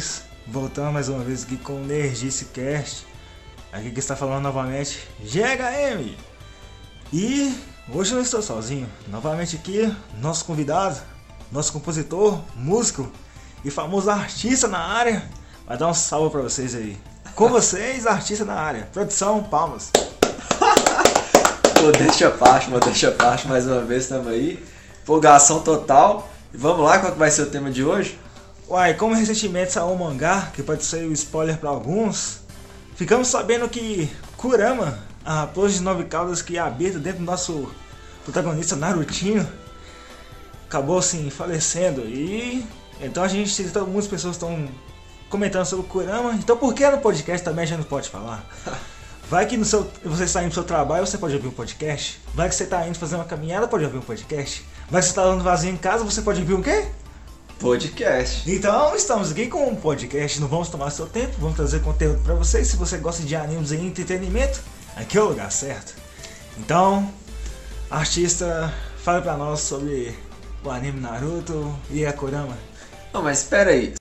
senhores, mais uma vez aqui com o Nerdice Cast. Aqui que está falando novamente, GHM. E hoje não estou sozinho. Novamente aqui, nosso convidado, nosso compositor, músico e famoso artista na área. Vai dar um salve pra vocês aí. Com vocês, artista na área. Produção, palmas. Modéstia à parte, modéstia à parte, mais uma vez estamos aí. Empolgação total. E vamos lá, qual que vai ser o tema de hoje? Uai, como recentemente saiu um mangá, que pode ser o spoiler para alguns, ficamos sabendo que Kurama, a raposa de nove caudas que habita dentro do nosso protagonista Narutinho, acabou assim falecendo. E então a gente, então, muitas pessoas estão comentando sobre o Kurama, então por que no podcast também a gente não pode falar? Vai que no seu, você está indo pro seu trabalho, você pode ouvir um podcast. Vai que você está indo fazer uma caminhada, pode ouvir um podcast. Vai que você está dando vazio em casa, você pode ouvir um quê? Podcast. Então, estamos aqui com um podcast, não vamos tomar seu tempo, vamos trazer conteúdo para vocês. Se você gosta de animes e entretenimento, aqui é o lugar certo. Então, artista, fale para nós sobre o anime Naruto e a Kurama. Não, mas espera aí.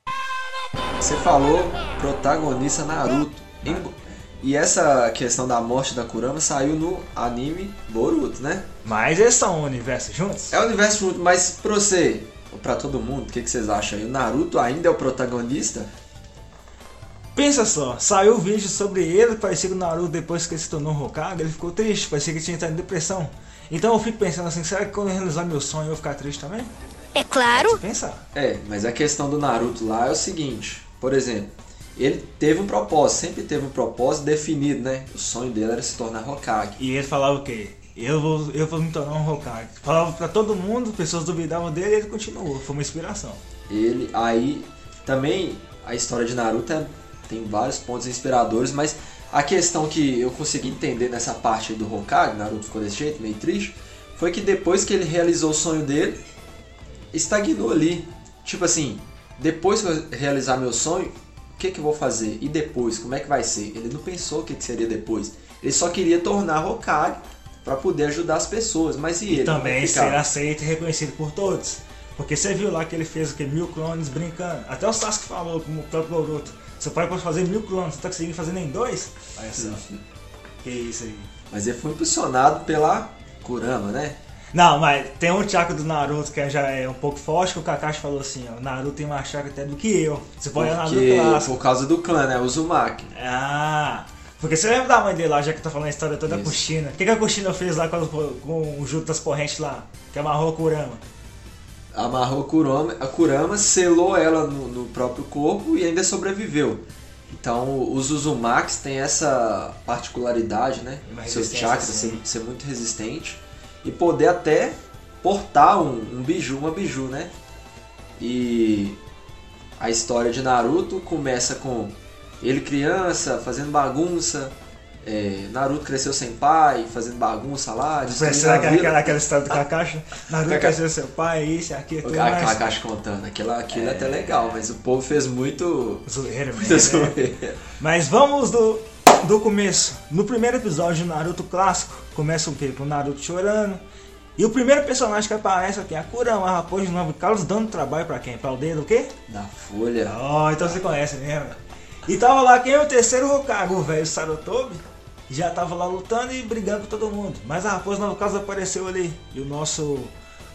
Você falou protagonista Naruto. E essa questão da morte da Kurama saiu no anime Boruto, né? Mas eles são um universo juntos? É o universo junto, mas pra você, pra todo mundo, o que, que vocês acham aí? O Naruto ainda é o protagonista? Pensa só, saiu o vídeo sobre ele, parecia que o Naruto depois que ele se tornou um Hokage, ele ficou triste, parecia que ele tinha entrado em depressão. Então eu fico pensando assim, será que quando eu realizar meu sonho eu vou ficar triste também? É claro. Pensar. É, mas a questão do Naruto lá é o seguinte, por exemplo, ele teve um propósito, sempre teve um propósito definido, né? O sonho dele era se tornar Hokage. E ele falava o quê? Eu vou, eu vou me tornar um Hokage. Falava pra todo mundo, pessoas duvidavam dele e ele continuou. Foi uma inspiração. Ele aí também a história de Naruto é- tem vários pontos inspiradores, mas a questão que eu consegui entender nessa parte do Hokage, Naruto ficou desse jeito, meio triste, foi que depois que ele realizou o sonho dele, estagnou ali. Tipo assim, depois que eu realizar meu sonho, o que, que eu vou fazer? E depois, como é que vai ser? Ele não pensou o que, que seria depois. Ele só queria tornar Hokage para poder ajudar as pessoas. Mas e ele? Como é Também ser aceito e reconhecido por todos. Porque você viu lá que ele fez o que? Mil clones brincando. Até o Sasuke falou, como o próprio Boruto. Você pode fazer mil clones, você tá conseguindo fazer nem dois? Olha só. Que isso aí. Mas ele foi impulsionado pela Kurama, né? Não, mas tem um chakra do Naruto que já é um pouco forte, que o Kakashi falou assim, ó, o Naruto tem mais chakra até do que eu. Você pode olhar Porque, Naruto clássico. por causa do clã, né? O Uzumaki. Ah, porque você lembra da mãe dele lá, já que tá falando a história toda da. Kushina? O que, que a Kushina fez lá com, com o Judo das correntes lá? Que amarrou a Kurama? Amarrou a Kurama, a Kurama selou ela no, no próprio corpo e ainda sobreviveu. Então, os Uzumakis têm essa particularidade, né? Resistência, chakras assim. ser, ser muito resistente e poder até portar um, um biju, uma biju, né? E a história de Naruto começa com ele criança, fazendo bagunça. é, Naruto cresceu sem pai, fazendo bagunça lá. Será que é aquela, aquela história do Kakashi? Naruto Kaka- ser seu pai, isso, aquilo, O tudo mais. Kakashi contando, aquilo, aquilo é até legal, mas o povo fez muito. Zoeira, muita mesmo, né? zoeira. Mas vamos do, do começo. No primeiro episódio do Naruto clássico, começa o quê? Com o Naruto chorando. E o primeiro personagem que aparece aqui é a Kurama, a raposa de nove calos, dando trabalho pra quem? Pra aldeia do quê? Da folha. Oh, então você conhece mesmo. E tava lá quem é o terceiro Hokage, o velho Sarutobi. Já tava lá lutando e brigando com todo mundo. Mas a raposa nova casa apareceu ali. E o nosso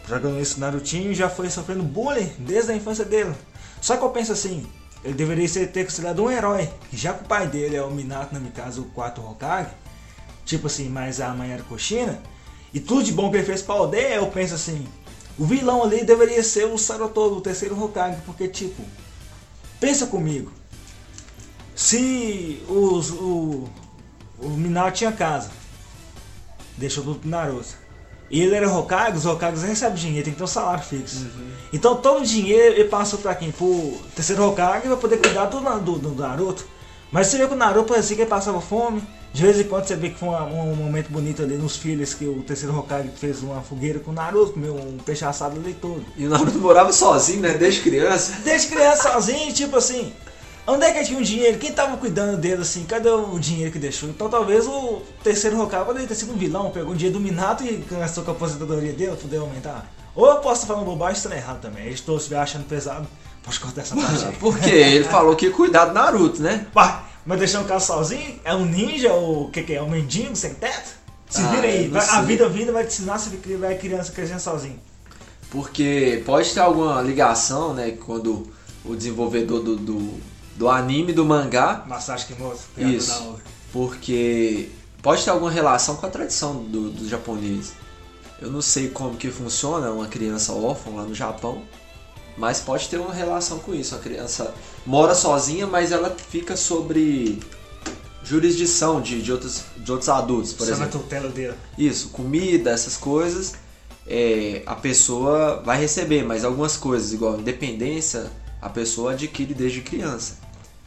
protagonista Narutinho já foi sofrendo bullying desde a infância dele. Só que eu penso assim, ele deveria ser ter considerado um herói. Já que o pai dele é o Minato Namikaze, o quarto Hokage. Tipo assim, mas a mãe era Kushina. E tudo de bom que ele fez pra aldeia, eu penso assim. O vilão ali deveria ser o Sarutobi, o terceiro Hokage. Porque tipo, pensa comigo. Se os, o, o Minato tinha casa, deixou tudo pro Naruto. E ele era Hokage, os Hokages recebem dinheiro, tem que ter um salário fixo. Então todo o dinheiro ele passou pra quem? Pro terceiro Hokage vai poder cuidar do, do, do Naruto. Mas você vê que o Naruto parecia que ele passava fome. De vez em quando você vê que foi um, um momento bonito ali nos filhos que o terceiro Hokage fez uma fogueira com o Naruto, comeu um peixe assado ali todo. E o Naruto morava sozinho, né? Desde criança. Desde criança sozinho, tipo assim. Onde é que tinha o dinheiro? Quem tava cuidando dele assim? Cadê o dinheiro que deixou? Então talvez o terceiro Hokage poderia ter sido um vilão, pegou o dinheiro do Minato e gastou com a aposentadoria dele, poder aumentar. Ou eu posso estar falando bobagem, tá errado também. Estou se achando pesado. Pode cortar essa parte aí. Por quê? Ele falou que ia cuidar do Naruto, né? Pá, mas deixar o cara sozinho? É um ninja ou o que, que é? Um mendigo sem teto? Se Ah, vira aí, vai- a vida vindo vai te ensinar se vai criança crescendo sozinho. Porque pode ter alguma ligação, né? Quando o desenvolvedor do, do, do anime, do mangá, Massagem Kimoto. Isso. Porque pode ter alguma relação com a tradição do, do japonês. Eu não sei como que funciona uma criança órfã lá no Japão, mas pode ter uma relação com isso. A criança mora sozinha, mas ela fica sobre jurisdição de, de, outros, de outros adultos, por a exemplo. tutela dele. Isso, comida, essas coisas, é, a pessoa vai receber, mas algumas coisas, igual independência, a pessoa adquire desde criança.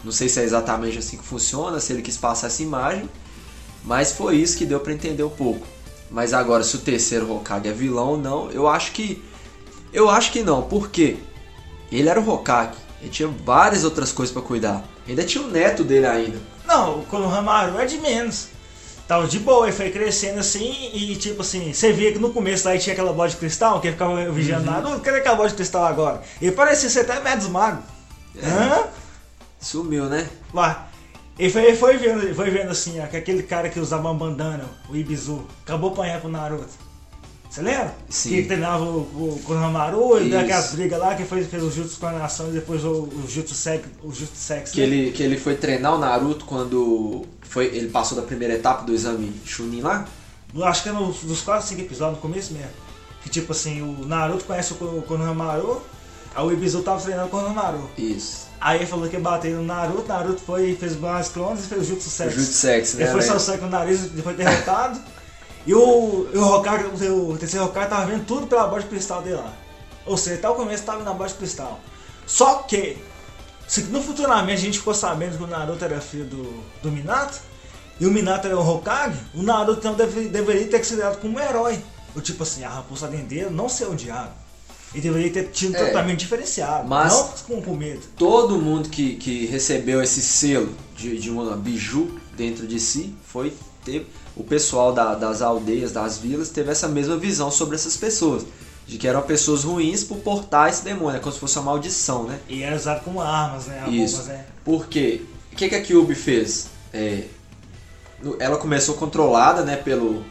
Não sei se é exatamente assim que funciona, se ele quis passar essa imagem, mas foi isso que deu pra entender um pouco. Mas agora, se o terceiro Hokage é vilão ou não, eu acho que. Eu acho que não, porque ele era o Hokage, ele tinha várias outras coisas pra cuidar. Ainda tinha o neto dele ainda. Não, o Konohamaru é de menos. Tava de boa, ele foi crescendo assim e tipo assim, você via que no começo lá tinha aquela bola de cristal, que ficava vigiando Uhum. nada. Cadê aquela bola de cristal agora? E parecia ser até Medos Mago. É. Hã? Sumiu, né? Lá. Ele foi, foi vendo, foi vendo assim, ó, que aquele cara que usava uma bandana, o Ibizu, acabou apanhando pro Naruto. Você lembra? Sim. Que treinava o, o Konohamaru, ele deu Isso. aquelas brigas lá, que fez, fez o Jutsu com a nação e depois o, o Jutsu Sex, o Jutsu Sex. Que né? ele, que ele foi treinar o Naruto quando foi, ele passou da primeira etapa do exame Chunin lá. Eu acho que é nos, dos 4, 5 episódios, no começo mesmo. Que tipo assim, o Naruto conhece o Ko- Konohamaru, aí o Ibizu tava treinando o Konohamaru. Isso. Aí ele falou que ia bater no Naruto, Naruto foi fez mais clones e fez o Jutsu O Sex. Jutsu Sex, né? Ele foi velho? só sangue no nariz e foi derrotado. e o, e o Hokage, o, terceiro Hokage tava vendo tudo pela bola de cristal dele lá. Ou seja, até o começo tava na bola de cristal. Só que, se no futuramente a gente ficou sabendo que o Naruto era filho do, do Minato, e o Minato era o Hokage, o Naruto então deve- deveria ter sido dado como um herói. Ou tipo assim, a raposa dele não ser odiado. Ele deveria ter tido um É. tratamento diferenciado, Mas- não com, com medo. Todo mundo que, que recebeu esse selo de, de uma biju dentro de si foi ter o pessoal da- das aldeias, das vilas, teve essa mesma visão sobre essas pessoas. De que eram pessoas ruins por portar esse demônio, é como se fosse uma maldição, né? E era usado como armas, né? Isso. Bombas, né? Porque o que, que a Kyuubi fez? É, ela começou controlada, né, pelo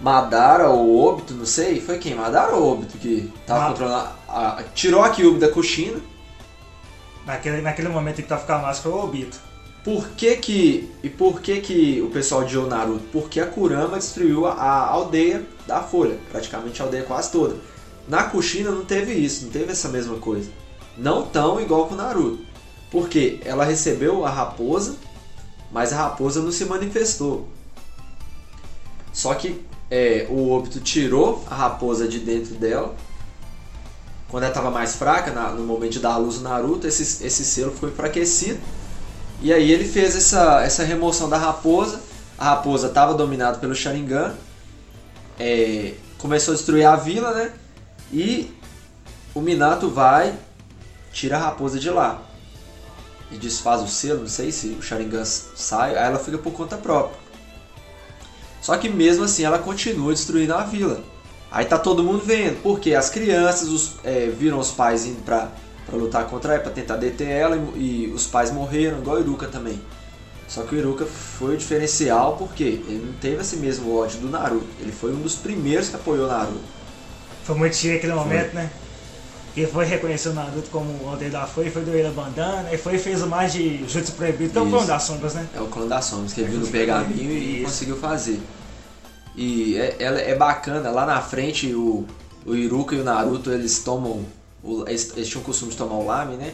Madara ou Obito, não sei. Foi quem? Madara ou Obito que tava Ma- controlando? a- a- tirou a Kyuubi da Kushina. Naquele, naquele momento que tava ficando mais foi o Obito. Por que que e por que que o pessoal odiou Naruto? Porque a Kurama destruiu a, aldeia da Folha, praticamente a aldeia quase toda. Na Kushina não teve isso, não teve essa mesma coisa. Não tão igual com o Naruto. Porque ela recebeu a raposa, mas a raposa não se manifestou. Só que é, o Obito tirou a raposa de dentro dela. Quando ela estava mais fraca, na- no momento de dar a luz no Naruto, esse, esse selo foi enfraquecido. E aí ele fez essa, essa remoção da raposa. A raposa estava dominada pelo Sharingan. É, começou a destruir a vila, né? E o Minato vai, tira a raposa de lá. E desfaz o selo, não sei se o Sharingan sai, aí ela fica por conta própria. Só que mesmo assim ela continua destruindo a vila. Aí tá todo mundo vendo, porque as crianças os, é, viram os pais indo pra, pra lutar contra ela, pra tentar deter ela, e, e os pais morreram, igual o Iruka também. Só que o Iruka foi o diferencial porque ele não teve esse mesmo ódio do Naruto. Ele foi um dos primeiros que apoiou o Naruto. Foi muito chique aquele momento, né? Que foi reconhecer o Naruto como o aldeia da foi, foi do ele a bandana, e foi e fez o mais de Jutsu Proibido, que é o Isso. plano das sombras, né? É o clã das sombras que ele viu no pergaminho e conseguiu fazer. E é, ela é bacana, lá na frente o, o Iruka e o Naruto eles tomam. O- eles, eles tinham o costume de tomar o lame, né?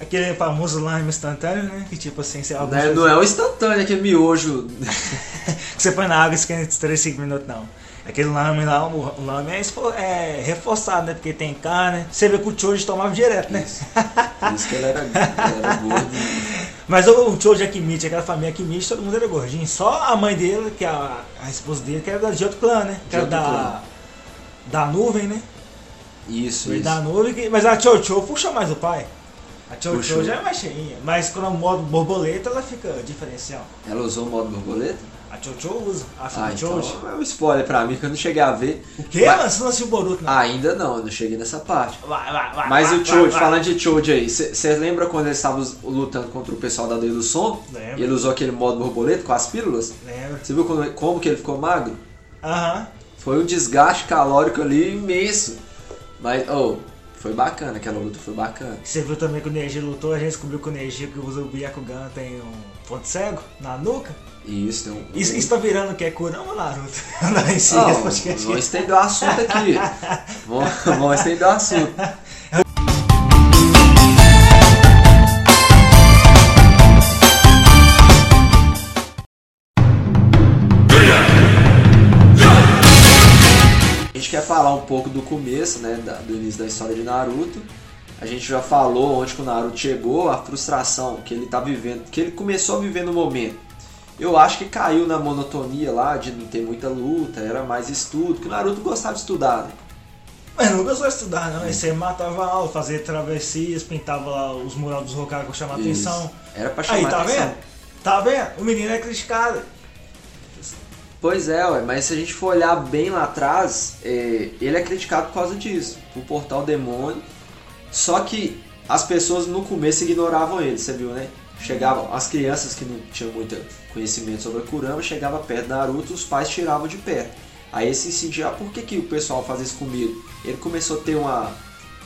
Aquele famoso lime instantâneo, né? Que tipo assim, você, Não é, não é o instantâneo, é aquele miojo. que você põe na água e esquenta de 3, 5 minutos, não. Aquele lame lá, o lame é, é reforçado, né? Porque tem carne. Você vê que o Choji tomava direto, né? Por isso que ele era, era gordo. Mas o, o Choji Akimichi, aquela família Akimichi, todo mundo era gordinho. Só a mãe dele, que é a, a esposa dele, que era de outro clã, né? Que era da, clã. da nuvem, né? Isso, isso. da nuvem, mas a Chocho puxa mais o pai. A Chocho Puxou. já é mais cheinha. Mas quando é o modo borboleta, ela fica diferencial. Ela usou o modo borboleta? A Chocho usa, a Ah, então é um spoiler pra mim que eu não cheguei a ver. O quê, Mas- mano? Você não assistiu o Boruto, não? Ainda não, eu não cheguei nessa parte. Vai, vai, vai. Mas o Choji, falando de Choji aí, você lembra quando ele estava us- lutando contra o pessoal da Lei do Som? Lembro. E ele usou aquele modo borboleta com as pílulas? Lembra? Você viu como, como que ele ficou magro? Aham. Foi um desgaste calórico ali imenso. Mas, oh, foi bacana, aquela luta foi bacana. Você viu também que o Neji lutou, a gente descobriu que o Neji que usa o Byakugan tem um ponto cego na nuca. Isso tem um. Isso, isso tá virando o que? Kurama ou Naruto? Não, em si, podcast. vamos estender o assunto aqui. vamos, vamos estender o assunto. Falar um pouco do começo, né, do início da história de Naruto. A gente já falou onde que o Naruto chegou, a frustração que ele tá vivendo, que ele começou a viver no momento. Eu acho que caiu na monotonia lá de não ter muita luta, era mais estudo, que o Naruto gostava de estudar, né? Mas nunca só estudar, não. Aí você matava aula, fazia travessias, pintava lá os murais dos Hokage chamar Isso. atenção. Era pra chamar Aí, tá atenção. vendo? Tá vendo? O menino é criticado. Pois é, ué, mas se a gente for olhar bem lá atrás, é, ele é criticado por causa disso, por portar o demônio. Só que as pessoas no começo ignoravam ele, você viu, né? Chegavam, as crianças que não tinham muito conhecimento sobre a Kurama, chegavam perto da Naruto, os pais tiravam de perto. Aí ele se sentia, ah, por que, que o pessoal faz isso comigo? Ele começou a ter uma,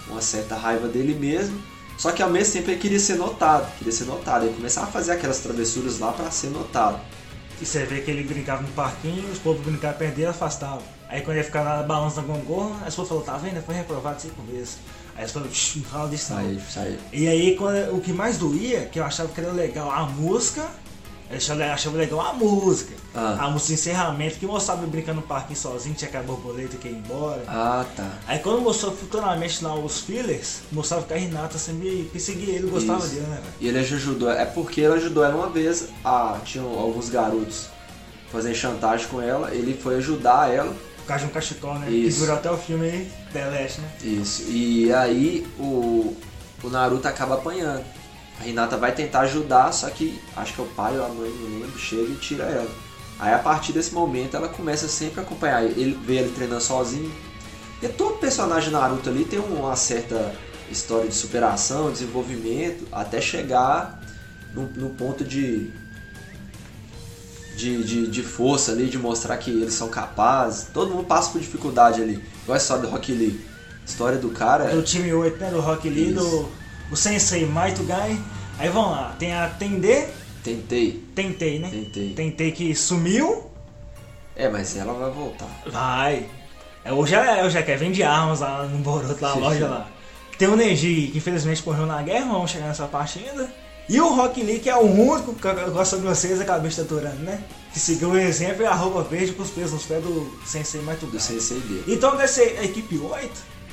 uma certa raiva dele mesmo, só que ao mesmo tempo ele queria ser notado, queria ser notado. Ele começava a fazer aquelas travessuras lá para ser notado. E você vê que ele brincava no parquinho, os povos brincavam dele afastavam. Aí quando ele ficava na balança da gongorra, as pessoas falaram, tá vendo? Foi reprovado cinco vezes. Aí pessoas falaram, não fala disso não. Saiu, saiu. E aí quando, o que mais doía, que eu achava que era legal a música, eu achava, legal a música. Ah. A música de encerramento, que mostrava ele brincando no parquinho sozinho, tinha aquela borboleta que ia embora. Ah, tá. Aí quando mostrou futuramente lá os fillers, mostrava que a Renata sempre perseguia ele, gostava Isso. dele, né, velho? E ele ajudou, é porque ele ajudou ela uma vez, a, tinham alguns garotos fazendo chantagem com ela, ele foi ajudar ela, Por causa de um cachecol, né? Isso. Que virou até o filme aí, The Last, né? isso, e aí o, o Naruto acaba apanhando. A Hinata vai tentar ajudar, só que acho que é o pai ou a mãe, não lembro, chega e tira ela. Aí a partir desse momento ela começa sempre a acompanhar ele, ele vê ele treinando sozinho. E todo personagem Naruto ali tem uma certa história de superação, desenvolvimento, até chegar no, no ponto de, de, de, de força ali, de mostrar que eles são capazes. Todo mundo passa por dificuldade ali. Igual a história do Rock Lee. A história do cara Do time 8, né? Do Rock Lee, Isso. do o Sensei Maito Gai. Aí vamos lá, tem a Tende, tentei. Tentei, né? Tentei. Tentei que sumiu, É, mas ela vai voltar. vai. É, Hoje é, hoje é que vende armas lá no Boruto, lá na loja lá. Tem o Neji, que infelizmente morreu na guerra, vamos chegar nessa parte ainda. E o Rock Lee, que é o único que gosta de vocês, a cabeça taturando, né? Que seguiu o exemplo e a roupa verde com os pesos nos pés do Sensei Maito Do sensei dele. Então dessa equipe 8,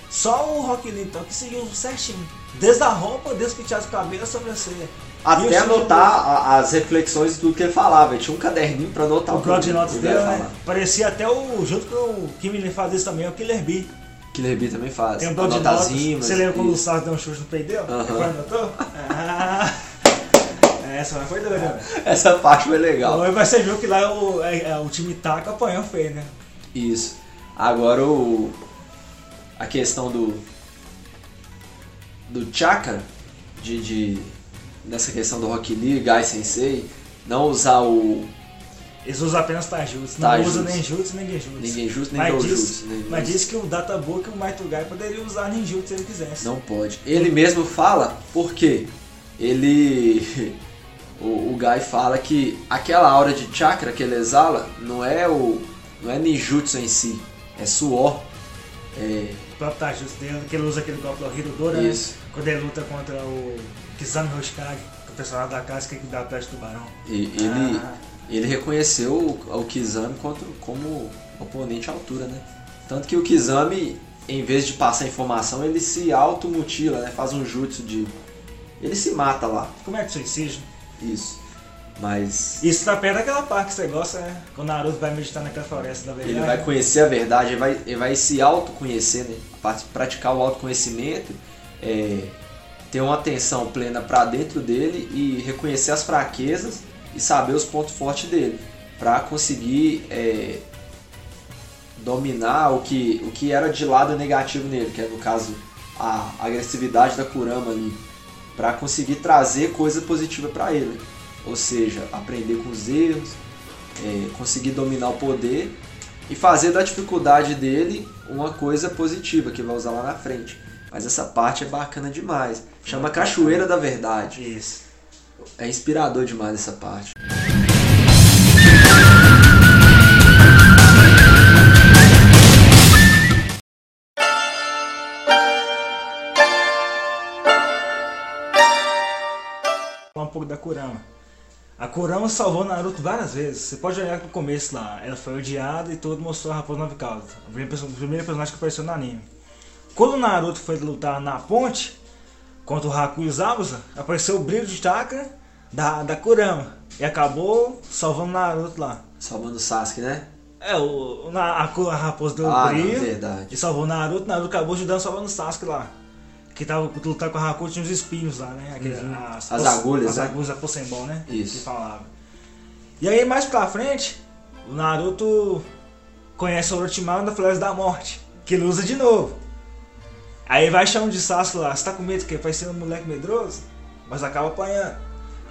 só o Rock Lee então que seguiu certinho. Desde a roupa, desde o penteado de cabelo, a sobrancelha. Até o anotar a- as reflexões do que ele falava. Ele tinha um caderninho pra anotar O que bloco de notas ele dele, né? Parecia até o. Junto com o Kim Lee faz isso também, é o Killer Bee. Killer Bee também faz. Tem um bloco de notas. rimas, Você lembra quando o. Sardo deu um chute no peito dele? Aham. Quando anotou? Ah, essa foi doida, né? Essa parte foi legal. Agora você viu que lá o, é, é, o time Taca apanhou feio, né? Isso. Agora o. A questão do. Do chakra, de, de. Nessa questão do Rock Lee, Gai Sensei, não usar o. Eles usam apenas Taijutsu, não usam nem Jutsu nem Genjutsu. Nem diz, nem- mas diz que o Databook e o Maito Gai poderia usar ninjutsu se ele quisesse. Não pode. Ele mesmo fala porque ele. O, o Gai fala que aquela aura de chakra que ele exala não é o. não é ninjutsu em si, é suor. É, O próprio Taijutsu dele, que ele usa aquele golpe do Hirodora, né? Quando ele luta contra o Kizami Hoshikage, que é o personagem da casca que dá peste do tubarão. e ele, Ah. ele reconheceu o, o Kizami contra, como oponente à altura, né? Tanto que o Kizami, em vez de passar informação, ele se automutila, né? Faz um jutsu de. Ele se mata lá. Como é que suicídio? Isso. Mas. Isso tá perto daquela parte que você gosta, né? Quando o Naruto vai meditar naquela floresta da verdade. Ele vai conhecer a verdade, ele vai, ele vai se autoconhecer, né? praticar o autoconhecimento, é, ter uma atenção plena para dentro dele e reconhecer as fraquezas e saber os pontos fortes dele, para conseguir é, dominar o que, o que era de lado negativo nele, que é no caso a agressividade da Kurama ali, para conseguir trazer coisa positiva para ele. Ou seja, aprender com os erros, é, conseguir dominar o poder e fazer da dificuldade dele uma coisa positiva que vai usar lá na frente. Mas essa parte é bacana demais. Chama Cachoeira da Verdade. Isso. É inspirador demais essa parte. Falar um pouco da Kurama. A Kurama salvou Naruto várias vezes. Você pode olhar no começo lá. Ela foi odiada e todo mostrou a Raposa Nove Caudas. O primeiro personagem que apareceu no anime. Quando o Naruto foi lutar na ponte contra o Haku e o Zabuza, apareceu o brilho de chakra da, da Kurama. E acabou salvando o Naruto lá. Salvando o Sasuke, né? É, o, o- a, a raposa deu Ah, o brilho não, verdade. e salvou o Naruto. Naruto acabou ajudando salvando o Sasuke lá. Que tava lutando com a Haku, tinha uns espinhos lá, né? Aquele- As agulhas, As né? agulhas da Possembol, né? Isso. Que falava. E aí, mais pra frente, o Naruto conhece o Orochimaru da Floresta da Morte, que ele usa de novo. Aí vai chamando de Sasuke lá, você tá com medo que vai ser um moleque medroso? Mas acaba apanhando.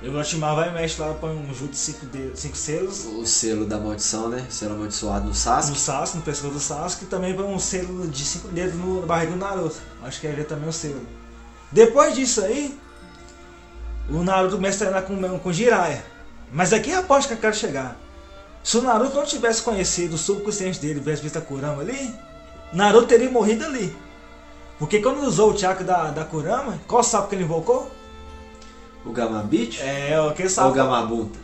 E o Orochimaru vai e mexe lá, põe um jutsu de cinco, dedos, cinco selos O selo da maldição, né? O selo amaldiçoado no Sasuke. no Sasuke, no pescoço do Sasuke, e também põe um selo de cinco dedos no, barriga do Naruto. Acho que é ver também o selo. Depois disso aí, o Naruto começa a treinar com, com Jiraiya. Mas aqui é a parte que eu quero chegar. Se o Naruto não tivesse conhecido o subconsciente dele, tivesse visto a Kurama ali, Naruto teria morrido ali. Porque quando ele usou o chakra da, da Kurama, qual sapo que ele invocou? O Gamabit É, aquele ou o sapo. Gamabunta?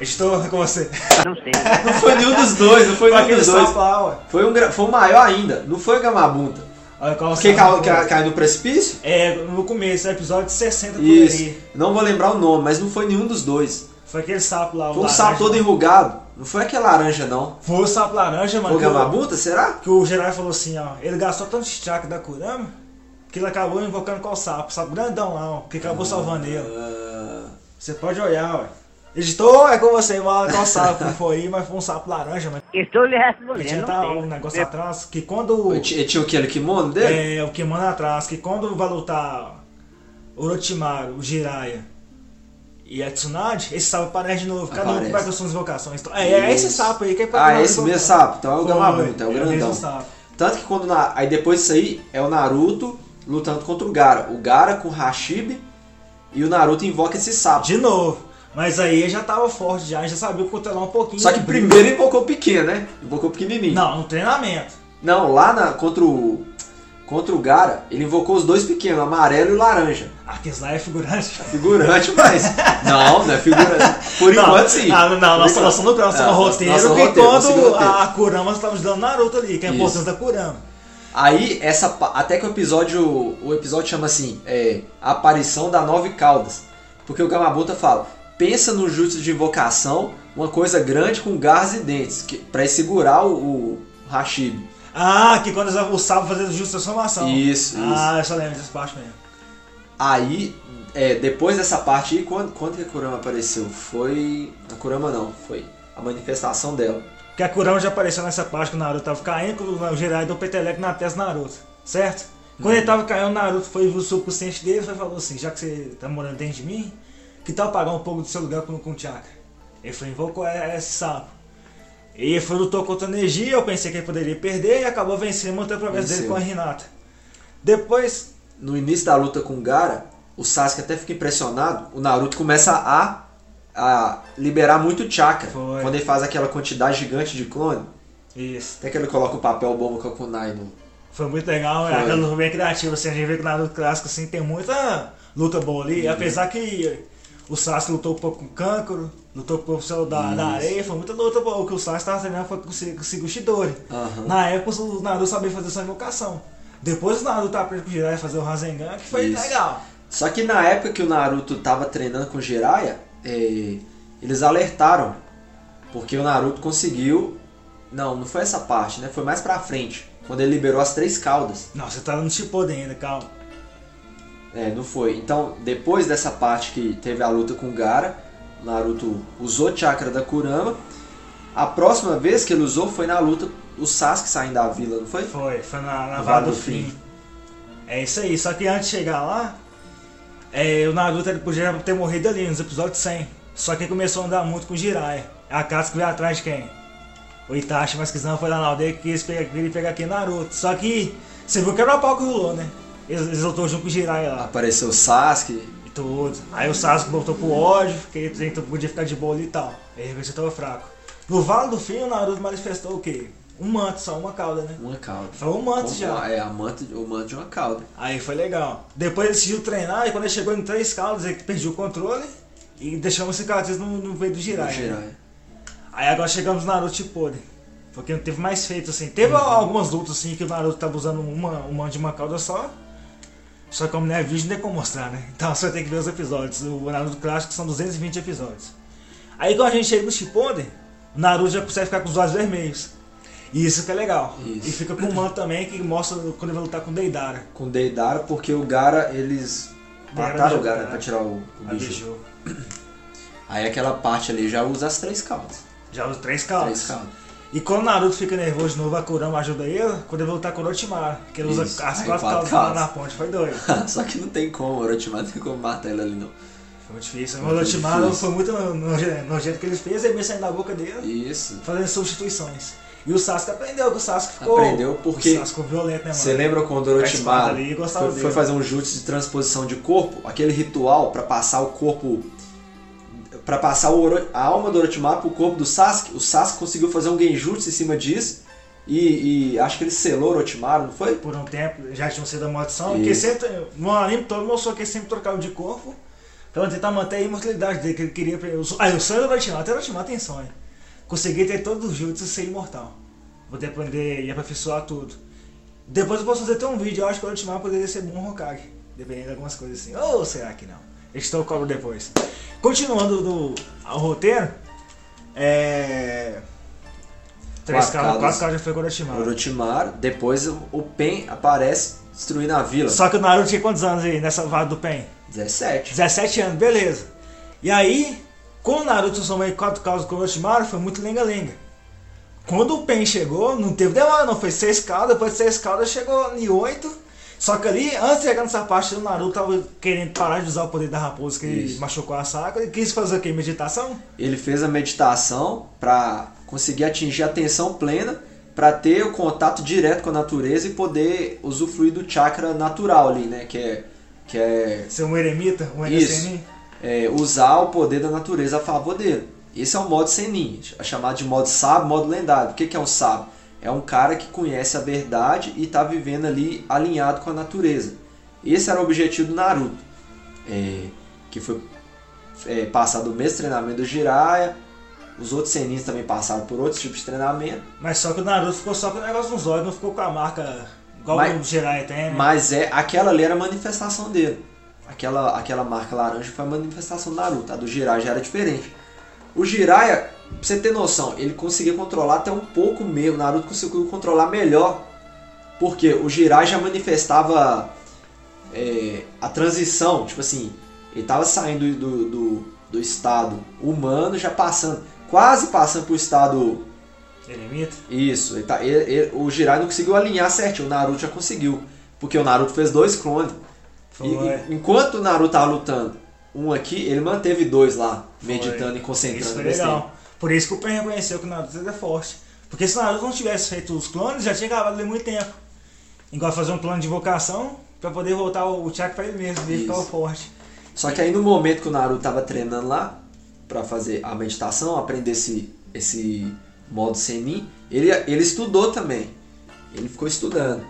Estou com você. Não sei. Não foi nenhum dos dois, não foi nenhum aquele dos dois. sapo lá, ué. Foi um, foi um maior ainda, não foi o Gamabunta. Olha qual sapo caiu, foi. ca- caiu no precipício? É, no começo, episódio 60 por Isso. aí. Não vou lembrar o nome, mas não foi nenhum dos dois. Foi aquele sapo lá. o Foi um laranja. sapo todo enrugado. Não foi aquele laranja, não. Foi o sapo laranja, mano. Foi o que o- Gamabunta, será? Que o Jiraiya falou assim, ó. Ele gastou tanto de chakra da Kurama que ele acabou invocando qual sapo? Sapo grandão lá, ó. Que acabou salvando ele. Ah, Você pode olhar, ó. Editor, é com você, mano. Qual sapo que foi aí, mas foi um sapo laranja, mas Estou lhe que respondendo. tinha tá um negócio atrás. Que quando. ele tinha ele tinha aquele kimono dele? É, o Kimono atrás, que quando vai lutar Orochimaru, o Jiraiya e a Tsunade, esse sapo aparece de novo. Cada um vai com suas invocações. Então, é, é esse sapo aí que é pra Ah, fazer esse mesmo sapo. Então é o Foi, Gamabunta, é o é mesmo grandão. sapo. Tanto que quando. Na, aí depois disso aí é o Naruto lutando contra o Gara. O Gara com o Hashibe e o Naruto invoca esse sapo. De novo. Mas aí já tava forte já, já sabia controlar um pouquinho. Só que primeiro invocou o pequeno, né? Invocou o pequenininho. Não, no treinamento. Não, lá na, contra o. Contra o Gara, ele invocou os dois pequenos, amarelo e laranja. Aqueles lá é figurante. Figurante, mas. não, não é figurante. Por não, enquanto sim. Ah, não, nossa, enquanto. nossa, no nosso É, roteiro, nosso que roteiro, quando roteiro. a Kurama estava ajudando Naruto ali, que é a importância da Kurama. Aí, essa, até que o episódio. O episódio chama assim: é, A aparição da Nove Caudas. Porque o Gamabunta fala: pensa no jutsu de invocação, uma coisa grande com garras e dentes, que, pra segurar o, o Hashibe. Ah, que quando o sábio fazendo justa transformação. Isso, Ah, eu só lembro dessa parte mesmo. Aí, é, depois dessa parte aí, quando, quando que a Kurama apareceu? Foi. A Kurama não, foi a manifestação dela. Porque a Kurama já apareceu nessa parte que o Naruto tava caindo, que o Jiraiya deu peteleco na testa do Naruto, certo? Quando ele tava caindo, o Naruto foi o subconsciente dele e falou assim, já que você tá morando dentro de mim, que tal pagar um pouco do seu lugar com, com o chakra? Ele foi invocou esse sapo. E ele foi lutou contra a energia, eu pensei que ele poderia perder e acabou vencendo, mantendo a promessa dele com a Hinata. Depois, No início da luta com o Gara, o Sasuke até fica impressionado, o Naruto começa a, a liberar muito chakra. Foi. Quando ele faz aquela quantidade gigante de clone, isso, até que ele coloca o papel bomba com a kunai no... foi muito legal, Foi. é aquela luta bem criativa, assim, a gente vê que o Naruto clássico assim, tem muita luta boa ali, Uhum. apesar que o Sasuke lutou um pouco com o Kankuro, lutou com o professor da, da areia, foi muita luta o que o Sasuke estava treinando foi com o Shigure. Aham. Na época o Naruto sabia fazer sua invocação. Depois o Naruto aprendeu com o Jiraiya a fazer o Rasengan, que foi Isso. legal. Só que na época que o Naruto tava treinando com o Jiraiya, é, eles alertaram. Porque o Naruto conseguiu. Não, não foi essa parte, né? Foi mais pra frente. Quando ele liberou as três caudas. Não, você tá no Shippuden ainda, calma. É, não foi. Então, depois dessa parte que teve a luta com o Gara, Naruto usou o chakra da Kurama. A próxima vez que ele usou foi na luta o Sasuke saindo da vila, não foi? Foi, foi na, na Vale do Fim. Fim. É isso aí, só que antes de chegar lá, é, o Naruto ele podia ter morrido ali nos episódios 100. Só que ele começou a andar muito com o Jiraiya. A Katsuki veio atrás de quem? O Itachi, mas que não foi lá na aldeia que quis pegar, queria pegar aqui Naruto. Só que você viu que era o pau que rolou, né? Eles, eles lutou junto com o Jiraiya lá. Apareceu o Sasuke. Aí o Sasuke voltou pro ódio, que ele tentou- podia ficar de boa ali e tal. Aí ele tava fraco. No Vale do Fim, o Naruto manifestou o quê? Um manto só, uma cauda, né? Uma cauda. Foi um manto Como- já. É, a manto, o manto de uma cauda. Aí foi legal. Depois ele decidiu treinar e quando ele chegou em três caudas, ele perdeu o controle e deixou uma cicatriz no, no meio do Jiraiya. né? Aí agora chegamos no Naruto Shippuden. Porque não teve mais feito assim. Teve algumas lutas assim que o Naruto tava usando uma, um manto de uma cauda só. Só que como não é vídeo, não tem como mostrar, né? Então você vai ter que ver os episódios. O Naruto clássico são 220 episódios. Aí quando a gente chega no Shippuden, o Naruto já consegue ficar com os olhos vermelhos. E isso que é legal. Isso. E fica com um manto também que mostra quando ele vai lutar com o Deidara. Com Deidara, porque o Gara, eles Deidara mataram o Gara pra tirar o, o bicho. Aí aquela parte ali já usa as três caudas. Já usa três caudas. Três caudas. E quando o Naruto fica nervoso de novo, a Kurama ajuda ele, quando ele vai lutar com o Orochimaru, que ele usa Isso. as Aí, quatro lá na ponte, foi doido. Só que não tem como, o Orochimaru não tem como matar ele ali não. Foi muito difícil. O Orochimaru foi muito no- no- nojento que ele fez, ele veio saindo da boca dele, Isso. fazendo substituições. E o Sasuke aprendeu, que o Sasuke ficou... Aprendeu porque- O Sasuke violento, né, mano? Você lembra quando o Orochimaru foi, foi fazer um jutsu de transposição de corpo? Aquele ritual pra passar o corpo... Pra passar Oro- a alma do Orochimaru pro corpo do Sasuke. O Sasuke conseguiu fazer um genjutsu em cima disso. E, e acho que ele selou o Orochimaru, não foi? Por um tempo, já tinham sido a maldição, Isso. porque sempre, no anime todo mostrou que ele sempre trocava de corpo, pra tentar manter a imortalidade dele, que ele queria... Aí o sonho do Orochimaru, até Orochimaru tem sonho. Conseguir ter todos os jutsus e ser imortal. Poder aprender e aperfeiçoar tudo. Depois eu posso fazer até um vídeo, eu acho que o Orochimaru poderia ser bom Hokage. Dependendo de algumas coisas assim. Ou será que não? Estou cobro depois. Continuando do, ao roteiro, é... Três Quatro caras, caras. quatro caras já foi com o Orochimaru. Orochimaru. Depois o Pen aparece destruindo a vila. Só que o Naruto tinha quantos anos aí nessa vaga do Pen? 17. 17 anos, beleza. E aí, quando o Naruto transformou em quatro causas com o Orochimaru, foi muito lenga-lenga. Quando o Pen chegou, não teve demora não, foi seis caudas, depois de seis caudas chegou em oito. Só que ali, antes de chegar nessa parte, o Naruto tava querendo parar de usar o poder da raposa que Isso. machucou a Sakura. Ele quis fazer o quê? Meditação? Ele fez a meditação para conseguir atingir a atenção plena, para ter o contato direto com a natureza e poder usufruir do chakra natural ali, né? Que é, que é, Ser um eremita, um Isso. É, usar o poder da natureza a favor dele. Esse é o modo Senin, é chamado de modo sábio, modo lendário. O que que é um sábio? É um cara que conhece a verdade e está vivendo ali alinhado com a natureza. Esse era o objetivo do Naruto, é, que foi é, passar do mesmo treinamento do Jiraiya. Os outros Senins também passaram por outros tipos de treinamento. Mas só que o Naruto ficou só com o negócio nos olhos, não ficou com a marca igual Mas- o Jiraiya tem, né? Mas é aquela ali era a manifestação dele. Aquela, aquela marca laranja foi a manifestação do Naruto. A do Jiraiya já era diferente. O Jiraiya, pra você ter noção, ele conseguia controlar até um pouco mesmo. O Naruto conseguiu controlar melhor. Porque o Jiraiya já manifestava é, a transição. Tipo assim, ele tava saindo do, do, do estado humano, já passando, quase passando pro estado Eremita. isso, ele tá, ele- ele- o Jiraiya não conseguiu alinhar certinho, o Naruto já conseguiu. Porque o Naruto fez dois clones. E- enquanto o Naruto tava lutando um aqui, ele manteve dois lá, Foi. meditando e Isso concentrando foi nesse legal. Por isso que o Pen reconheceu que o Naruto é forte. Porque se o Naruto não tivesse feito os clones, já tinha gravado ali muito tempo. Igual fazer um plano de invocação pra poder voltar o Chakra pra ele mesmo, e ele Isso. ficava forte. Só que aí no momento que o Naruto tava treinando lá, pra fazer a meditação, aprender esse, esse modo Senin, ele, ele estudou também. Ele ficou estudando.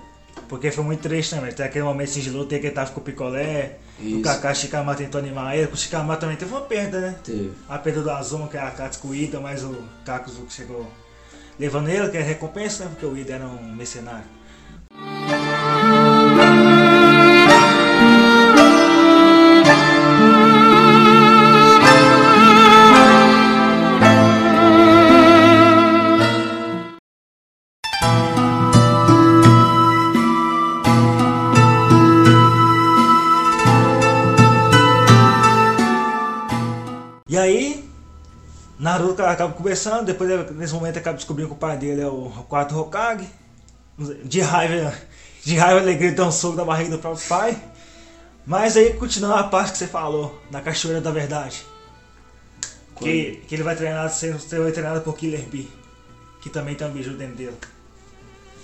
Porque foi muito triste também. Tem aquele momento sigiloso, tem que ele tava com o picolé. Isso. O Kakashi Shikamaru tentou animar ele. O Shikamaru também teve uma perda, né? Teve. A perda do Azuma, que era a Katsuko Ida, mas o Kakuzu que chegou levando ele, que é recompensa, né? Porque o Ida era um mercenário. Acaba conversando, depois nesse momento acaba descobrindo que o pai dele é o quarto Hokage. De raiva, de raiva ele grita um soco na barriga do próprio pai. Mas aí continuando a parte que você falou, da cachoeira da verdade. Que, que ele vai treinar, sendo treinado por Killer Bee. Que também tem um biju dentro dele.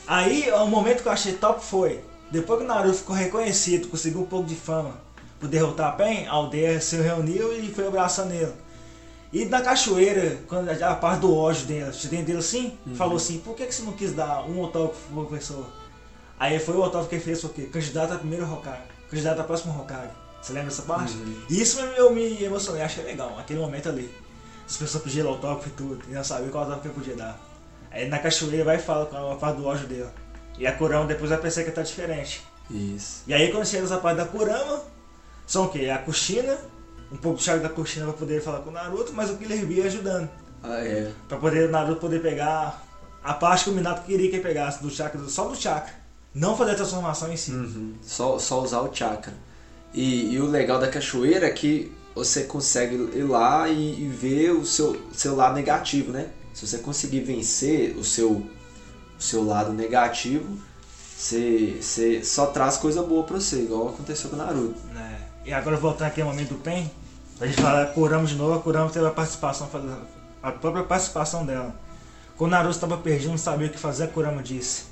Aí, o momento que eu achei top foi, depois que o Naruto ficou reconhecido, conseguiu um pouco de fama por derrotar a Pen, a aldeia se reuniu e foi abraçando ele. E na cachoeira, quando a parte do ódio dele, dentro dele assim, uhum. falou assim, por que, que você não quis dar um autógrafo pro professor? Aí foi o autógrafo que ele fez o quê? Candidato a primeiro Hokage, candidato a próximo Hokage. Você lembra dessa parte? Uhum. Isso eu me emocionei, achei legal, aquele momento ali. As pessoas pediram autógrafo e tudo, e não sabia qual autógrafo que eu podia dar. Aí na cachoeira vai e fala com a parte do ódio dele. E a Kurama depois vai pensar que tá diferente. Isso. E aí quando chega essa parte da Kurama, são o quê? A Kushina, um pouco chave da Kushina pra poder falar com o Naruto, mas o Killer Bee ajudando. Ah, é. Pra poder o Naruto poder pegar a parte que o Minato queria que ele pegasse, do chakra, só do chakra. Não fazer a transformação em si. Uhum. Só, só usar o chakra. E, e, o legal da cachoeira é que você consegue ir lá e, e ver o seu, seu lado negativo, né? Se você conseguir vencer o seu, o seu lado negativo, você, você só traz coisa boa pra você, igual aconteceu com o Naruto. É. E agora voltando aqui ao momento do Pen, a gente falar Kurama de novo, Kurama teve a participação, a própria participação dela. Quando Naruto estava perdido, não sabia o que fazer, a Kurama disse.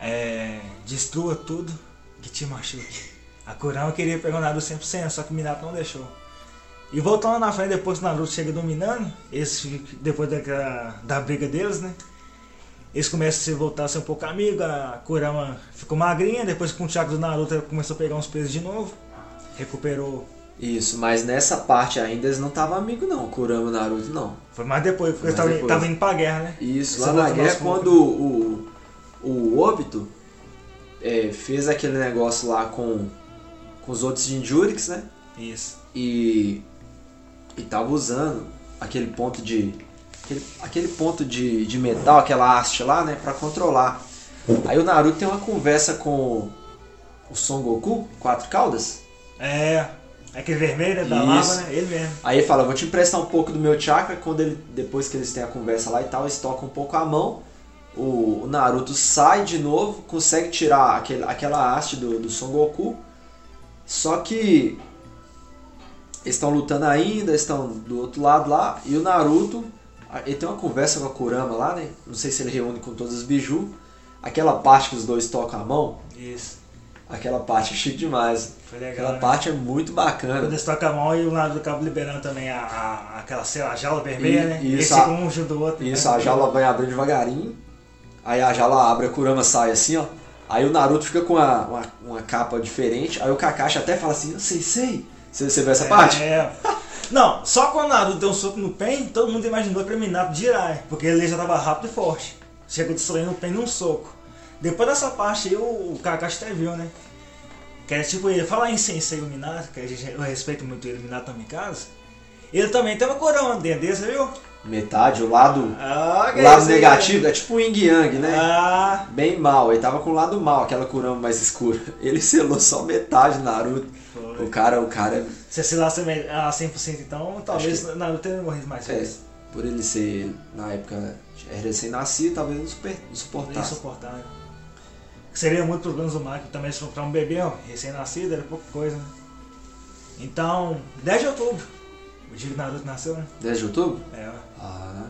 É, destrua tudo que te machuque. A Kurama queria pegar o Naruto 100%, só que o Minato não deixou. E voltando na frente, depois que o Naruto chega dominando, eles, depois da, da briga deles, né? Eles começam a voltar a ser um pouco amigos, a Kurama ficou magrinha, depois com o chakra do Naruto começou a pegar uns pesos de novo, recuperou. Isso, mas nessa parte ainda eles não estavam amigos não, Kurama e Naruto não. Foi mais depois, porque eles estavam indo pra guerra, né? Isso, lá na guerra quando o, o Obito é, fez aquele negócio lá com, com os outros Jinjuriks, né? Isso. E e tava usando aquele ponto de aquele, aquele ponto de, de metal, aquela haste lá, né, para controlar. Aí o Naruto tem uma conversa com o Son Goku, quatro caudas. É, aquele vermelho da lava, né? Ele mesmo. Aí ele fala, vou te emprestar um pouco do meu chakra, quando ele depois que eles têm a conversa lá e tal, eles tocam um pouco a mão. O, o Naruto sai de novo, consegue tirar aquele, aquela haste do, do Son Goku. Só que eles estão lutando ainda, estão do outro lado lá, e o Naruto, ele tem uma conversa com a Kurama lá, né? Não sei se ele reúne com todos os biju. Aquela parte que os dois tocam a mão. Isso. Aquela parte é chique demais. Foi legal. Aquela né? parte é muito bacana. Quando eles tocam a mão e o Naruto acaba liberando também a, a, aquela sei lá, jaula vermelha, E- né? isso, Esse a- um junto do outro. Isso, né? a jaula vai abrindo devagarinho. Aí a jaula abre, a Kurama sai assim, ó. Aí o Naruto fica com uma, uma, uma capa diferente. Aí o Kakashi até fala assim, eu sei, sei. Você, você viu essa parte? É. Não, só quando o Naruto deu um soco no Pen, todo mundo imaginou que era Minato de Jiraiya, porque ele já estava rápido e forte. Chegou destruindo o Pen num soco. Depois dessa parte aí, o, o Kakashi até viu, né? Que é tipo, ele falar em Sensei o Minato, que a gente, eu respeito muito o Minato tá em casa. Ele também tem uma coroa dentro você viu? Metade, o lado, Ah, que o lado negativo, é tipo o Yin Yang, né? Ah, Bem mal, ele tava com o lado mal, aquela Kurama mais escura. Ele selou só metade do Naruto. foi. O cara, o cara, Se assilasse a 100% então, talvez Naruto tenha morrido mais é, vezes. por ele ser, na época, era recém-nascido, talvez não, super, não suportasse. Insuportável. Seria muito problemas do Marco também se for pra um bebê, recém-nascido, era pouca coisa, né? Então, 10 de outubro, o dia que Naruto nasceu, né? 10 de outubro? É. Ah,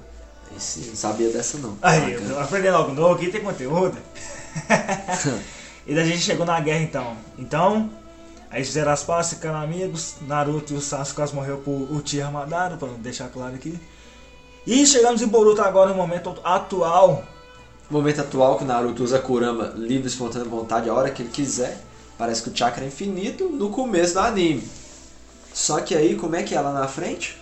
esse, não sabia dessa não. Aí, Bacana. eu aprendendo algo novo aqui, tem conteúdo. e daí a gente chegou na guerra então. Então, aí fizeram as pazes, ficaram amigos. Naruto e o Sasuke quase morreu por Uchiha Madara, pra deixar claro aqui. E chegamos em Boruto agora no momento atual. Momento atual que o Naruto usa Kurama livre, espontânea vontade, a hora que ele quiser. Parece que o chakra é infinito no começo do anime. Só que aí, como é que é lá na frente?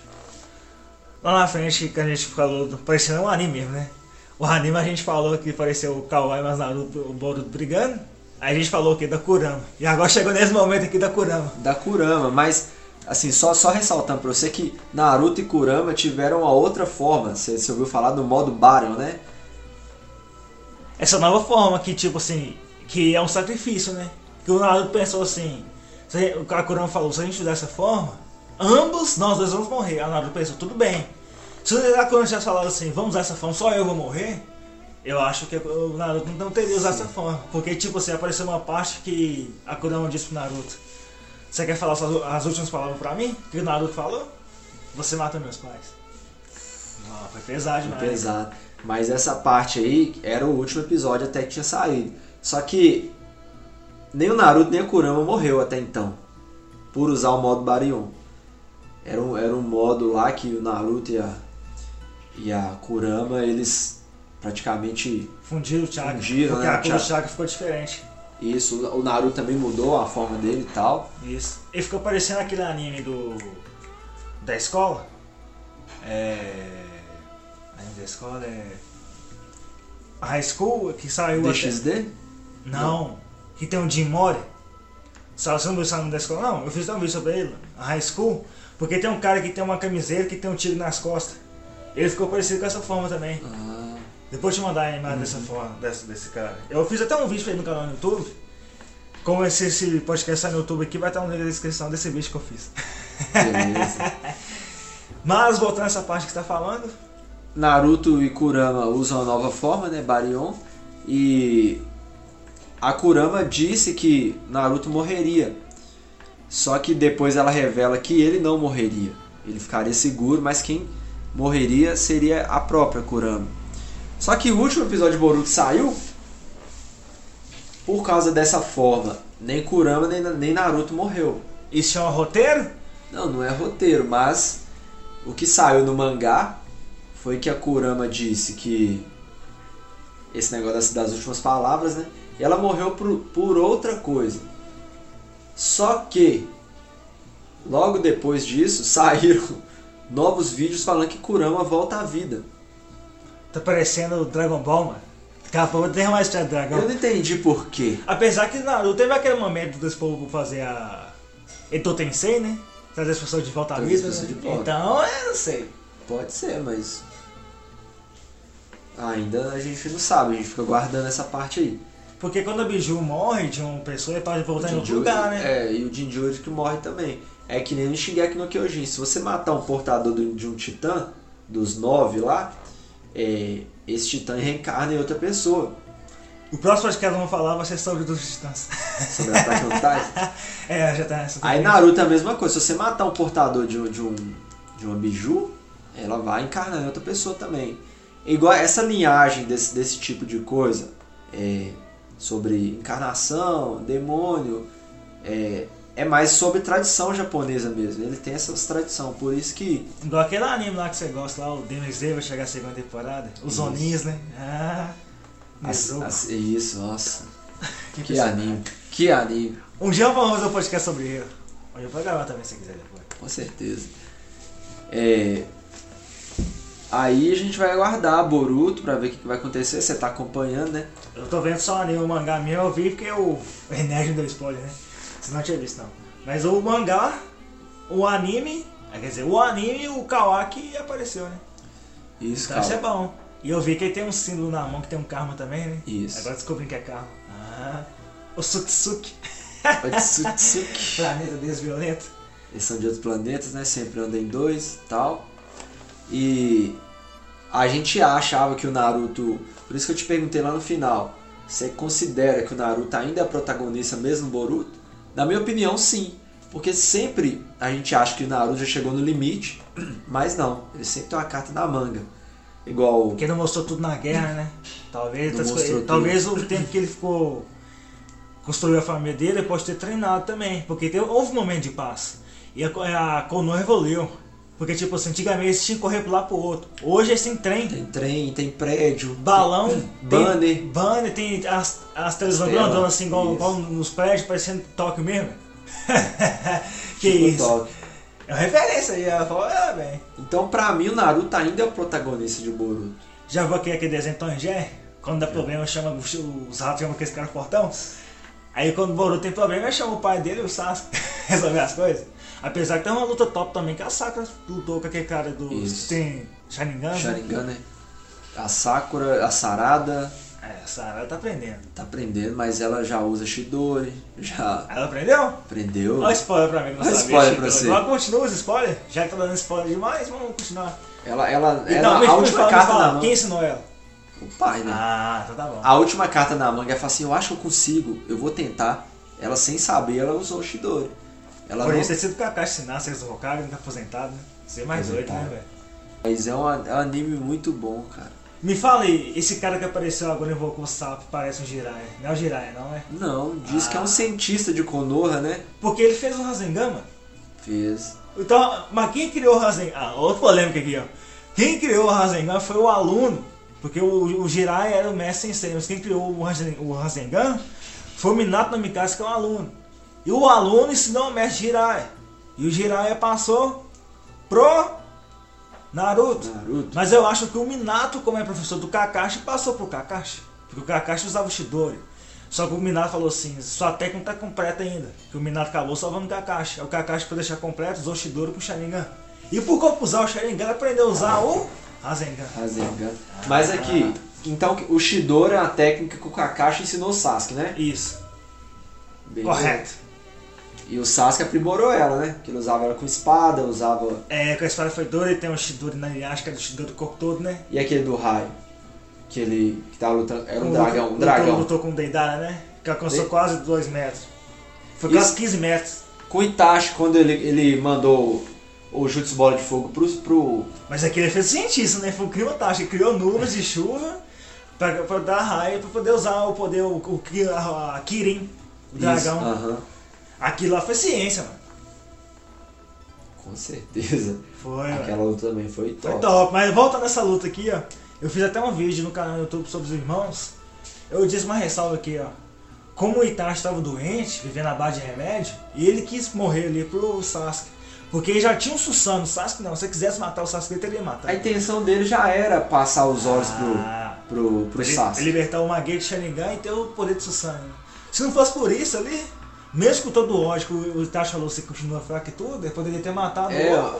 Lá na frente que a gente falou, parecendo um anime mesmo, né? O anime a gente falou que pareceu o Kawaii mais Naruto, o Boruto brigando. Aí a gente falou o que? Da Kurama. E agora chegou nesse momento aqui da Kurama. Da Kurama, mas assim, só, só ressaltando pra você que Naruto e Kurama tiveram uma outra forma. Você, você ouviu falar do modo Baryon, né? Essa nova forma que, tipo assim, que é um sacrifício, né? Que o Naruto pensou assim, se a o Kurama falou, se a gente fizer dessa forma, ambos nós dois vamos morrer. O Naruto pensou, tudo bem. Se a Kurama tivesse falado assim, vamos usar essa forma, só eu vou morrer, eu acho que o Naruto não teria usado essa forma. Porque, tipo assim, apareceu uma parte que a Kurama disse pro Naruto: Você quer falar as últimas palavras pra mim? O que o Naruto falou? Você mata meus pais. Foi pesado demais. Pesado. Mas essa parte aí era o último episódio até que tinha saído. Só que nem o Naruto nem a Kurama morreu até então. Por usar o modo Baryon. Era um, era um modo lá que o Naruto e a, e a Kurama, eles praticamente Fundiram o Chakra. Fundiram, porque né, a o cor do chakra. Chakra ficou diferente. Isso, o Naruto também mudou a forma dele e tal. Isso. Ele ficou parecendo aquele anime do. da escola. É. Da escola é. A High School, que saiu até- DXD? Não, que tem um Jim Mori. Você não viu esse anime da escola? Não, eu fiz até um vídeo sobre ele, a High School. Porque tem um cara que tem uma camiseta que tem um tiro nas costas. Ele ficou parecido com essa forma também. Ah, Depois eu te mandar a imagem dessa forma, desse, desse cara. Eu fiz até um vídeo pra ele no canal no YouTube. Como esse, esse podcast sai no YouTube aqui, vai estar um link na descrição desse vídeo que eu fiz. beleza. Mas voltando a essa parte que você tá falando, Naruto e Kurama usam a nova forma, né, Baryon, e a Kurama disse que Naruto morreria. Só que depois ela revela que ele não morreria. Ele ficaria seguro, mas quem morreria seria a própria Kurama. Só que o último episódio de Boruto saiu por causa dessa forma. Nem Kurama nem, nem Naruto morreu. isso chama roteiro? Não, não é roteiro, mas o que saiu no mangá foi que a Kurama disse que esse negócio das, últimas palavras, né? E ela morreu por, por outra coisa. Só que logo depois disso saíram novos vídeos falando que Kurama volta à vida. Tá parecendo o Dragon Ball, mano. Daqui a pouco tem mais do dragão. Eu não entendi por quê. Apesar que Naruto teve aquele momento desse povo fazer a. Eto Tensei, né? Trazer as pessoas de volta à vida. né? de. Então, eu não sei. Pode ser, mas ainda a gente não sabe, a gente fica guardando essa parte aí. Porque quando a Biju morre de uma pessoa, ele pode voltar em outro lugar, né? É, e o Jinjuri que morre também. É que nem no Shingeki no Kyojin. Se você matar um portador do- de um titã, dos nove lá, é, esse titã reencarna em outra pessoa. O próximo podcast que vamos falar vai ser sobre os titãs. Sobre Attack on Titan. é, já tá nessa. Aí Naruto é a mesma coisa. Se você matar um portador de, um, de, um, de uma biju, ela vai encarnar em outra pessoa também. Igual essa linhagem desse, desse tipo de coisa, é, sobre encarnação, demônio, é, é mais sobre tradição japonesa mesmo. Ele tem essas tradição, por isso que Igual aquele anime lá que você gosta lá, o Demon Slayer vai chegar a segunda temporada. Os Isso. Onis, né? Ah. as- as- isso, nossa, que impressionante. anime, que anime, Um dia vamos fazer um podcast sobre ele. Olha, eu vou gravar também se quiser depois. com certeza. É, aí a gente vai aguardar Boruto pra ver o que que vai acontecer. Você tá acompanhando, né? Eu tô vendo só o anime, o mangá meu eu vi porque o o Enérgico deu spoiler, né? Você não tinha visto não. Mas o mangá, o anime, ah, quer dizer, o anime o Kawaki apareceu, né? Isso, Então isso é bom. E eu vi que ele tem um símbolo na mão que tem um karma também, né? Isso. Agora descobri que é karma. Ah, o Sutsuki, Otsutsuki. planeta Deus violento. Eles são de outros planetas, né? Sempre andam em dois tal. E a gente achava que o Naruto. Por isso que eu te perguntei lá no final. Você considera que o Naruto ainda é protagonista mesmo no Boruto? Na minha opinião, sim. Porque sempre a gente acha que o Naruto já chegou no limite, mas não. Ele sempre tem uma carta na manga. Igual. Porque não mostrou tudo na guerra, né? Talvez, tudo. talvez o tempo que ele ficou. construiu a família dele, ele pode ter treinado também. Porque teve, houve um momento de paz. E a, a Konoha evoluiu. Porque, tipo assim, antigamente eles tinham que correr pro lado pro outro. Hoje eles têm trem. Tem trem, tem prédio, balão, banner. tem banner, tem as, as televisões grandonas assim, igual, igual nos prédios, parecendo Tóquio mesmo. que tipo isso? Tóquio. É uma referência aí, ela falou, ah, bem. Então, pra mim, o Naruto ainda é o protagonista de Boruto. Já viu aquele, aquele desenho Tom Jerry? Quando dá problema, chama os, os ratos, chama aqueles caras portão. Aí quando o Boruto tem problema, chama o pai dele e o Sasuke resolver as coisas. Apesar que tem uma luta top também, que a Sakura lutou com aquele cara do Isso. que tem Sharingan. né? Sharingan, né? A Sakura, a Sarada, É, a Sarah tá aprendendo. tá aprendendo, mas ela já usa Shidori, já Ela aprendeu? aprendeu. Olha spoiler pra mim, não Olha spoiler pra você. Agora continua os spoilers, já que tá dando spoiler demais, vamos continuar. Ela, ela, ela me a última carta na manga. Quem ensinou ela? O pai, né? Ah, então tá bom. A última carta na manga, ela fala assim, eu acho que eu consigo, eu vou tentar. Ela sem saber, ela usou o Shidori. Ela não... Poderia ter sido Kakashi ensinar, do Hokage, não tá aposentado, né? Ser mais doido, né, velho? Mas é um, é um anime muito bom, cara. Me fala aí, esse cara que apareceu agora invocou o sapo, parece um Jiraiya. Não é o Jiraiya, não, é? Não, diz que é Ah. um cientista de Konoha, né? Porque ele fez o Rasengan, mano. Fez. Então, mas quem criou o Rasengan? Ah, outra polêmica aqui, ó. Quem criou o Rasengan foi o aluno, porque o, o Jiraiya era o mestre sensei, mas quem criou o Rasen- o Rasengan foi o Minato Namikaze, que é o aluno. E o aluno ensinou o mestre Jiraiya. E o Jiraiya passou pro Naruto. Naruto. Mas eu acho que o Minato, como é professor do Kakashi, passou pro Kakashi. Porque o Kakashi usava o Shidori. Só que o Minato falou assim, sua técnica não tá completa ainda. Que o Minato acabou salvando o Kakashi. O Kakashi, pra deixar completo, usou o Shidori com o Sharingan. E por como usar o Sharingan, ele aprendeu a usar o Rasengan. Rasengan. Mas aqui, então o Shidori é a técnica que o Kakashi ensinou o Sasuke, né? Isso, correto. E o Sasuke aprimorou ela, né? Que ele usava ela com espada, usava. É, com a espada foi dura, ele tem um Shidori na acho que é do Shidori do corpo todo, né? E aquele do raio. Que ele. que tava lutando. Era um Lutou- dragão. Um lutou- dragão. Lutou com o Deidara, né? Que alcançou De- quase 2 metros. Foi Isso- quase 15 metros. Com o Itachi, quando ele, ele mandou o Jutsu Bola de Fogo pro. pro Mas aqui ele fez cientista, né? Foi um criotástico, ele criou nuvens de chuva pra, pra dar raio, pra poder usar o poder, o, o, a, a Kirin, o Isso, dragão. aham. Aquilo lá foi ciência, mano. Com certeza. Foi, Aquela mano. luta também foi top. Foi top. Mas voltando nessa luta aqui, ó. Eu fiz até um vídeo no canal do YouTube sobre os irmãos. Eu disse uma ressalva aqui, ó. Como o Itachi estava doente, vivendo à base de remédio, e ele quis morrer ali pro Sasuke. Porque ele já tinha um Susanoo. O Sasuke não, se ele quisesse matar o Sasuke, ele teria matado. A intenção dele já era passar os olhos Ah. pro, pro, pro Sasuke. libertar o Maguete Sharingan e ter o poder de Susanoo. Se não fosse por isso ali, mesmo com todo o ódio que o o Itachi falou, você continua fraco e tudo, ele poderia ter matado É, o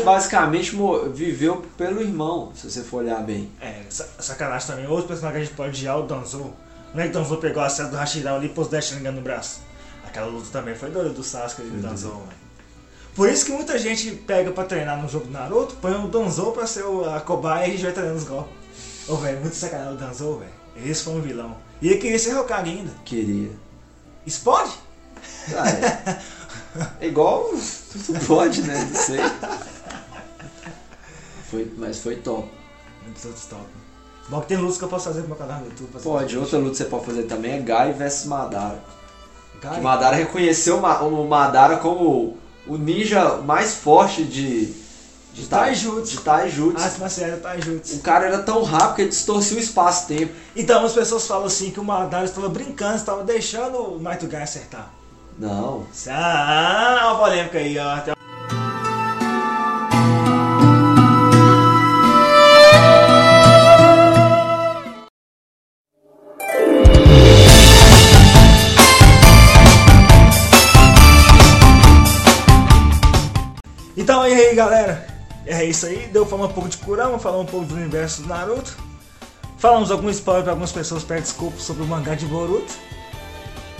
o basicamente viveu pelo irmão, se você for olhar bem. É, sa- sacanagem também. Outro personagem que a gente pode odiar, o Danzo. Não é que o Danzo pegou a seta do Hashirao ali e pôs 10 Sharingan no braço. Aquela luta também foi doida do Sasuke e do Danzo, mano. Por isso que muita gente pega pra treinar no jogo do Naruto, põe o Danzo pra ser o- a cobaia e a gente vai treinando os golpes. Ô, velho, muito sacanagem o Danzo, velho. Esse foi um vilão. E ele queria ser Hokage ainda. Queria. Isso pode? Ah, é. É igual. Tudo pode, né? Não sei. Foi, mas foi top. Muitos outros top. Bom que tem lutas que eu posso fazer no meu canal no YouTube. fazer Pode, outra luta que você pode fazer também é Gai vs Madara. Cara, Que Madara reconheceu o Madara como o ninja mais forte de. De Tai- Taijutsu. De Taijutsu. arte marcial tá juntos. O cara era tão rápido que ele distorcia o espaço-tempo. Então as pessoas falam assim que o Madara estava brincando, estava deixando o Guy acertar. Não. Ah, uma polêmica aí, ó. É isso aí, deu falar um pouco de Kurama, falar um pouco do universo do Naruto. Falamos algum spoiler para algumas pessoas, peço desculpa sobre o mangá de Boruto.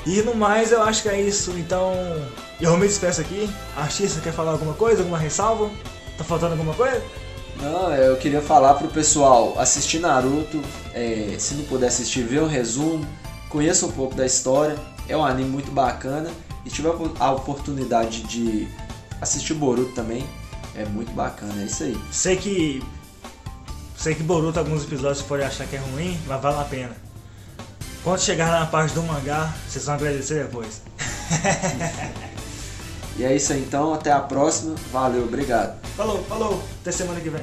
E no mais eu acho que é isso, então eu me despeço aqui. Artista quer falar alguma coisa, alguma ressalva? Tá faltando alguma coisa? Não, eu queria falar pro pessoal assistir Naruto, é, se não puder assistir, ver um resumo, conheça um pouco da história, é um anime muito bacana e tiver a oportunidade de assistir Boruto também, é muito bacana, é isso aí. Sei que. Sei que Boruto alguns episódios você pode achar que é ruim, mas vale a pena. Quando chegar na parte do mangá, vocês vão agradecer depois. E é isso aí então, até a próxima, valeu, obrigado. Falou, falou, até semana que vem.